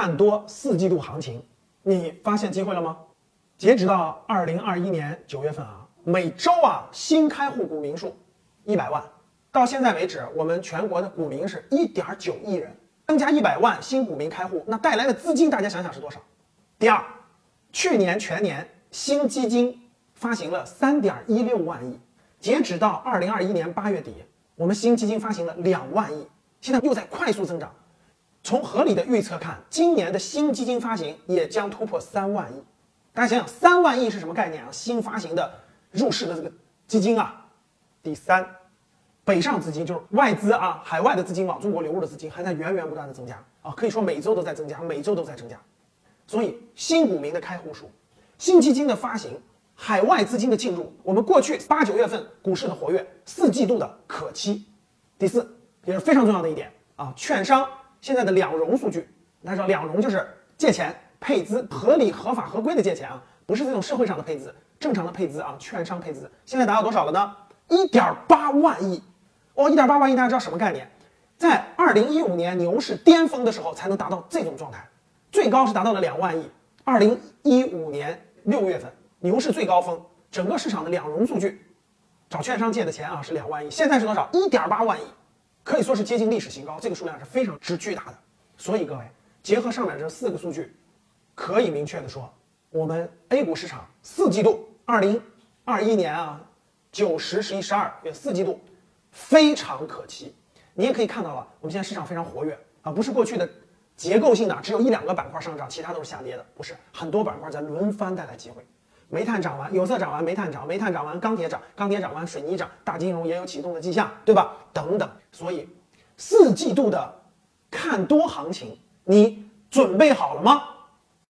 看多四季度行情，你发现机会了吗？截止到二零二一年九月份啊，每周啊新开户股民数一百万，到现在为止，我们全国的股民是一点九亿人，增加一百万新股民开户，那带来的资金大家想想是多少？第二，去年全年新基金发行了三点一六万亿，截止到二零二一年八月底，我们新基金发行了两万亿，现在又在快速增长。从合理的预测看，今年的新基金发行也将突破三万亿。大家想想，三万亿是什么概念啊？新发行的入市的这个基金啊。第三，北上资金就是外资啊，海外的资金往中国流入的资金还在源源不断的增加啊，可以说每周都在增加，每周都在增加。所以新股民的开户数、新基金的发行、海外资金的进入，我们过去八九月份股市的活跃，四季度的可期。第四，也是非常重要的一点啊，券商。现在的两融数据，大家知道两融就是借钱配资，合理、合法、合规的借钱啊，不是这种社会上的配资，正常的配资啊，券商配资。现在达到多少了呢？一点八万亿哦，一点八万亿，大家知道什么概念？在二零一五年牛市巅峰的时候才能达到这种状态，最高是达到了两万亿。二零一五年六月份牛市最高峰，整个市场的两融数据，找券商借的钱啊是两万亿，现在是多少？一点八万亿。可以说是接近历史新高，这个数量是非常之巨大的。所以各位，结合上面这四个数据，可以明确的说，我们 A 股市场四季度，二零二一年啊，九十十一十二月四季度非常可期。你也可以看到了，我们现在市场非常活跃啊，不是过去的结构性的只有一两个板块上涨，其他都是下跌的，不是很多板块在轮番带来机会。煤炭涨完，有色涨完，煤炭涨；煤炭涨完，钢铁涨；钢铁涨完，水泥涨。大金融也有启动的迹象，对吧？等等。所以，四季度的看多行情，你准备好了吗？